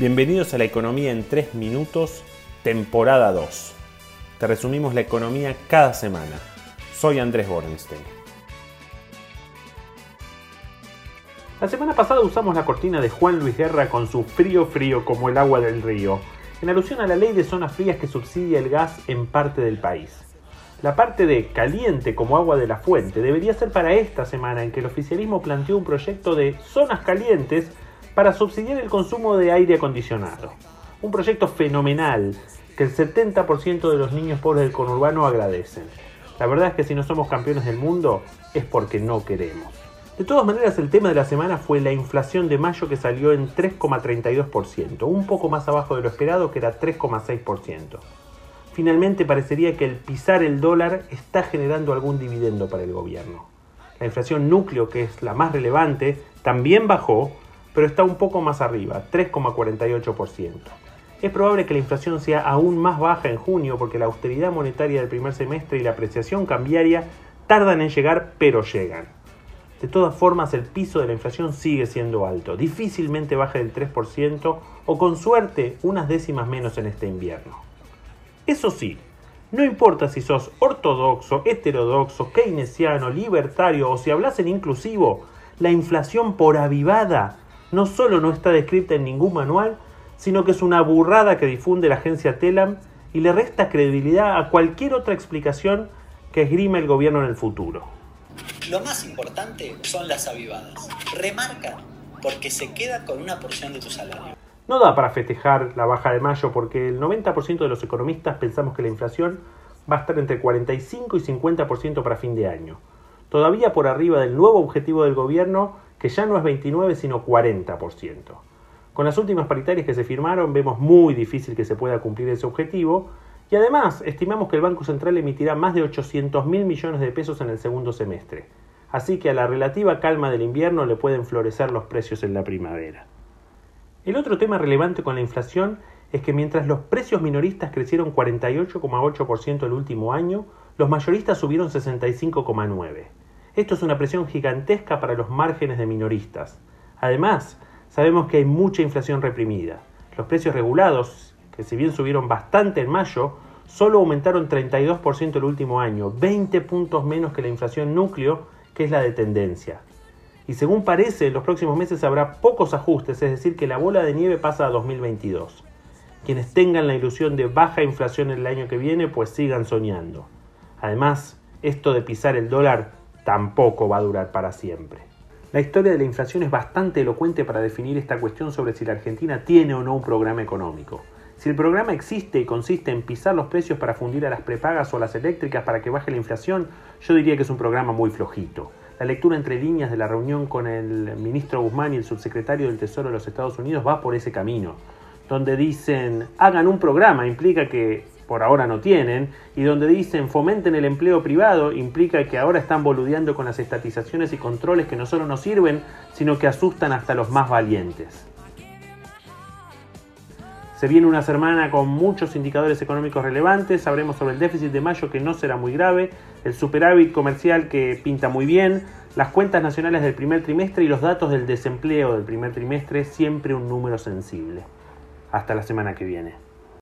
Bienvenidos a la economía en 3 minutos, temporada 2. Te resumimos la economía cada semana. Soy Andrés Borenstein. La semana pasada usamos la cortina de Juan Luis Guerra con su frío frío como el agua del río, en alusión a la ley de zonas frías que subsidia el gas en parte del país. La parte de caliente como agua de la fuente debería ser para esta semana en que el oficialismo planteó un proyecto de zonas calientes para subsidiar el consumo de aire acondicionado. Un proyecto fenomenal que el 70% de los niños pobres del conurbano agradecen. La verdad es que si no somos campeones del mundo es porque no queremos. De todas maneras, el tema de la semana fue la inflación de mayo que salió en 3,32%, un poco más abajo de lo esperado que era 3,6%. Finalmente parecería que el pisar el dólar está generando algún dividendo para el gobierno. La inflación núcleo, que es la más relevante, también bajó, pero está un poco más arriba, 3,48%. Es probable que la inflación sea aún más baja en junio porque la austeridad monetaria del primer semestre y la apreciación cambiaria tardan en llegar, pero llegan. De todas formas, el piso de la inflación sigue siendo alto, difícilmente baja del 3% o con suerte unas décimas menos en este invierno. Eso sí, no importa si sos ortodoxo, heterodoxo, keynesiano, libertario o si hablas en inclusivo, la inflación por avivada no solo no está descrita en ningún manual, sino que es una burrada que difunde la agencia Telam y le resta credibilidad a cualquier otra explicación que esgrima el gobierno en el futuro. Lo más importante son las avivadas. Remarca, porque se queda con una porción de tu salario. No da para festejar la baja de mayo porque el 90% de los economistas pensamos que la inflación va a estar entre 45 y 50% para fin de año. Todavía por arriba del nuevo objetivo del gobierno que ya no es 29 sino 40%. Con las últimas paritarias que se firmaron vemos muy difícil que se pueda cumplir ese objetivo y además estimamos que el Banco Central emitirá más de 800 mil millones de pesos en el segundo semestre. Así que a la relativa calma del invierno le pueden florecer los precios en la primavera. El otro tema relevante con la inflación es que mientras los precios minoristas crecieron 48,8% el último año, los mayoristas subieron 65,9%. Esto es una presión gigantesca para los márgenes de minoristas. Además, sabemos que hay mucha inflación reprimida. Los precios regulados, que si bien subieron bastante en mayo, solo aumentaron 32% el último año, 20 puntos menos que la inflación núcleo, que es la de tendencia. Y según parece, en los próximos meses habrá pocos ajustes, es decir, que la bola de nieve pasa a 2022. Quienes tengan la ilusión de baja inflación el año que viene, pues sigan soñando. Además, esto de pisar el dólar tampoco va a durar para siempre. La historia de la inflación es bastante elocuente para definir esta cuestión sobre si la Argentina tiene o no un programa económico. Si el programa existe y consiste en pisar los precios para fundir a las prepagas o las eléctricas para que baje la inflación, yo diría que es un programa muy flojito. La lectura entre líneas de la reunión con el ministro Guzmán y el subsecretario del Tesoro de los Estados Unidos va por ese camino, donde dicen hagan un programa, implica que por ahora no tienen, y donde dicen fomenten el empleo privado, implica que ahora están boludeando con las estatizaciones y controles que no solo nos sirven, sino que asustan hasta los más valientes. Se viene una semana con muchos indicadores económicos relevantes, sabremos sobre el déficit de mayo que no será muy grave, el superávit comercial que pinta muy bien, las cuentas nacionales del primer trimestre y los datos del desempleo del primer trimestre, siempre un número sensible. Hasta la semana que viene.